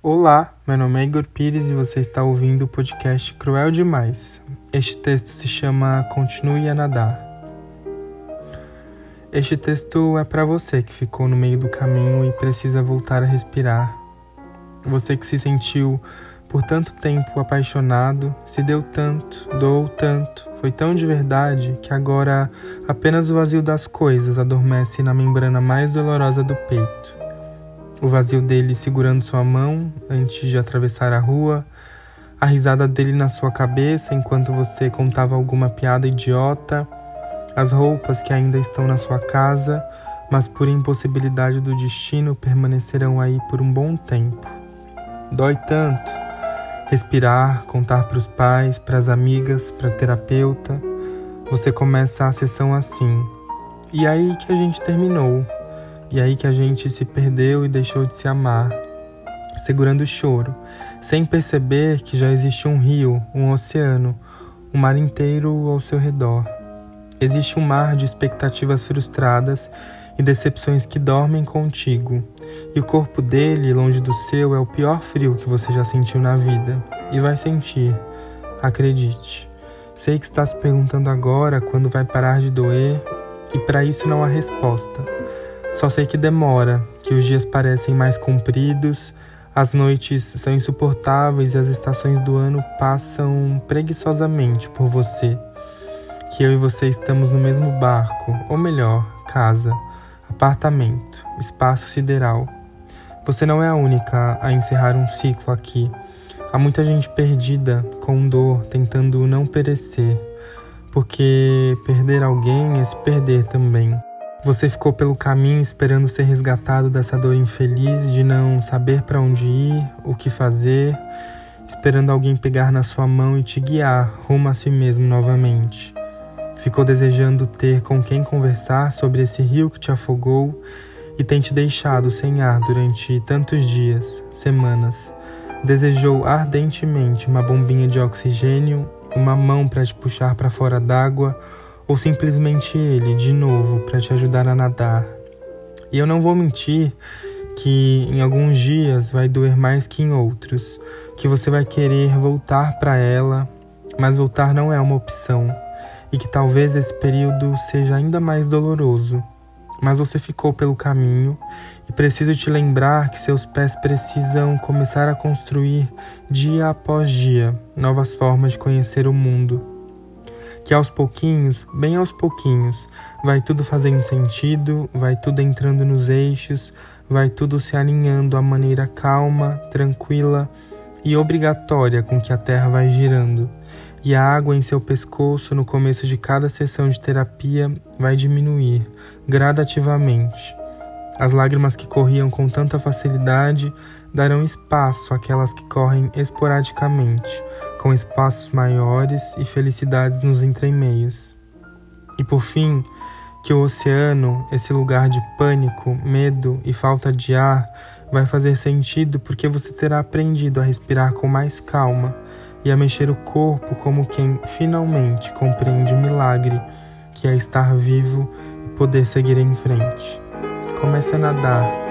Olá, meu nome é Igor Pires e você está ouvindo o podcast Cruel Demais. Este texto se chama Continue a Nadar. Este texto é para você que ficou no meio do caminho e precisa voltar a respirar. Você que se sentiu por tanto tempo apaixonado, se deu tanto, doou tanto, foi tão de verdade que agora apenas o vazio das coisas adormece na membrana mais dolorosa do peito o vazio dele segurando sua mão antes de atravessar a rua, a risada dele na sua cabeça enquanto você contava alguma piada idiota, as roupas que ainda estão na sua casa, mas por impossibilidade do destino permanecerão aí por um bom tempo. Dói tanto respirar, contar para os pais, para as amigas, para terapeuta. Você começa a sessão assim. E aí que a gente terminou. E aí que a gente se perdeu e deixou de se amar, segurando o choro, sem perceber que já existe um rio, um oceano, um mar inteiro ao seu redor. Existe um mar de expectativas frustradas e decepções que dormem contigo, e o corpo dele, longe do seu, é o pior frio que você já sentiu na vida, e vai sentir, acredite. Sei que está se perguntando agora quando vai parar de doer, e para isso não há resposta. Só sei que demora, que os dias parecem mais compridos, as noites são insuportáveis e as estações do ano passam preguiçosamente por você. Que eu e você estamos no mesmo barco, ou melhor, casa, apartamento, espaço sideral. Você não é a única a encerrar um ciclo aqui. Há muita gente perdida, com dor, tentando não perecer, porque perder alguém é se perder também. Você ficou pelo caminho esperando ser resgatado dessa dor infeliz de não saber para onde ir, o que fazer, esperando alguém pegar na sua mão e te guiar rumo a si mesmo novamente. Ficou desejando ter com quem conversar sobre esse rio que te afogou e tem te deixado sem ar durante tantos dias, semanas. Desejou ardentemente uma bombinha de oxigênio, uma mão para te puxar para fora d'água ou simplesmente ele de novo para te ajudar a nadar. E eu não vou mentir que em alguns dias vai doer mais que em outros, que você vai querer voltar para ela, mas voltar não é uma opção, e que talvez esse período seja ainda mais doloroso. Mas você ficou pelo caminho e preciso te lembrar que seus pés precisam começar a construir dia após dia novas formas de conhecer o mundo que aos pouquinhos, bem aos pouquinhos, vai tudo fazendo sentido, vai tudo entrando nos eixos, vai tudo se alinhando à maneira calma, tranquila e obrigatória com que a Terra vai girando. E a água em seu pescoço no começo de cada sessão de terapia vai diminuir gradativamente. As lágrimas que corriam com tanta facilidade darão espaço àquelas que correm esporadicamente, com espaços maiores e felicidades nos entremeios. E por fim, que o oceano, esse lugar de pânico, medo e falta de ar, vai fazer sentido porque você terá aprendido a respirar com mais calma e a mexer o corpo como quem finalmente compreende o milagre que é estar vivo e poder seguir em frente. Comece a nadar.